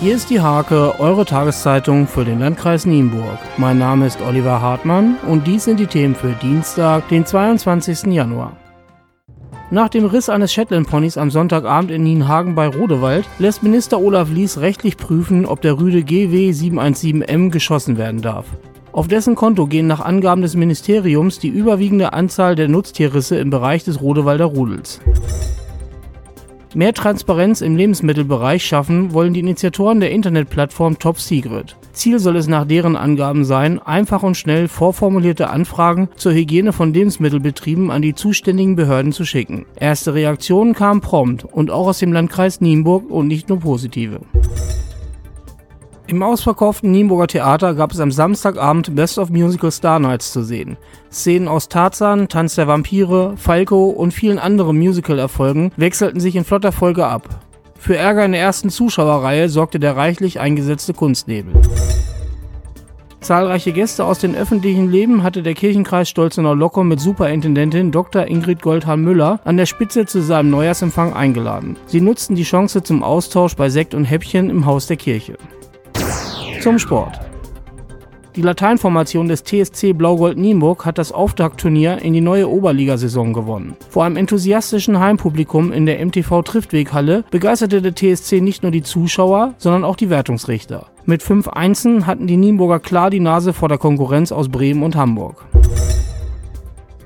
Hier ist die Hake, eure Tageszeitung für den Landkreis Nienburg. Mein Name ist Oliver Hartmann und dies sind die Themen für Dienstag, den 22. Januar. Nach dem Riss eines Shetland-Ponys am Sonntagabend in Nienhagen bei Rodewald lässt Minister Olaf Lies rechtlich prüfen, ob der Rüde GW 717M geschossen werden darf. Auf dessen Konto gehen nach Angaben des Ministeriums die überwiegende Anzahl der Nutztierrisse im Bereich des Rodewalder Rudels. Mehr Transparenz im Lebensmittelbereich schaffen wollen die Initiatoren der Internetplattform Top Secret. Ziel soll es nach deren Angaben sein, einfach und schnell vorformulierte Anfragen zur Hygiene von Lebensmittelbetrieben an die zuständigen Behörden zu schicken. Erste Reaktionen kamen prompt und auch aus dem Landkreis Nienburg und nicht nur positive. Im ausverkauften Nienburger Theater gab es am Samstagabend Best of Musical Star Nights zu sehen. Szenen aus Tarzan, Tanz der Vampire, Falco und vielen anderen Musical-Erfolgen wechselten sich in flotter Folge ab. Für Ärger in der ersten Zuschauerreihe sorgte der reichlich eingesetzte Kunstnebel. Zahlreiche Gäste aus dem öffentlichen Leben hatte der Kirchenkreis Stolzenau Locker mit Superintendentin Dr. Ingrid Goldhahn-Müller an der Spitze zu seinem Neujahrsempfang eingeladen. Sie nutzten die Chance zum Austausch bei Sekt und Häppchen im Haus der Kirche. Zum Sport. Die Lateinformation des TSC Blau-Gold Nienburg hat das Auftaktturnier in die neue Oberligasaison gewonnen. Vor einem enthusiastischen Heimpublikum in der MTV Triftweghalle begeisterte der TSC nicht nur die Zuschauer, sondern auch die Wertungsrichter. Mit fünf Einsen hatten die Nienburger klar die Nase vor der Konkurrenz aus Bremen und Hamburg.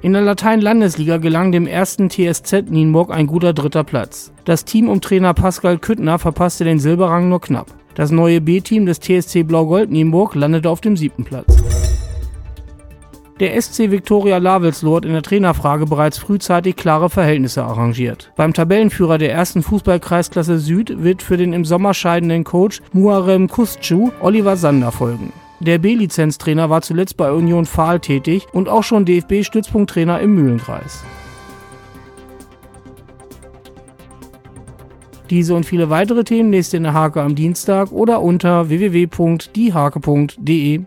In der Latein-Landesliga gelang dem ersten TSZ Nienburg ein guter dritter Platz. Das Team um Trainer Pascal Küttner verpasste den Silberrang nur knapp. Das neue B-Team des TSC Blau-Gold Nienburg landete auf dem siebten Platz. Der SC Viktoria Lavelsloh hat in der Trainerfrage bereits frühzeitig klare Verhältnisse arrangiert. Beim Tabellenführer der ersten Fußballkreisklasse Süd wird für den im Sommer scheidenden Coach Muharrem Kustcu Oliver Sander folgen. Der B-Lizenztrainer war zuletzt bei Union Fahl tätig und auch schon DFB-Stützpunkttrainer im Mühlenkreis. Diese und viele weitere Themen lest ihr in der Hake am Dienstag oder unter www.diehake.de.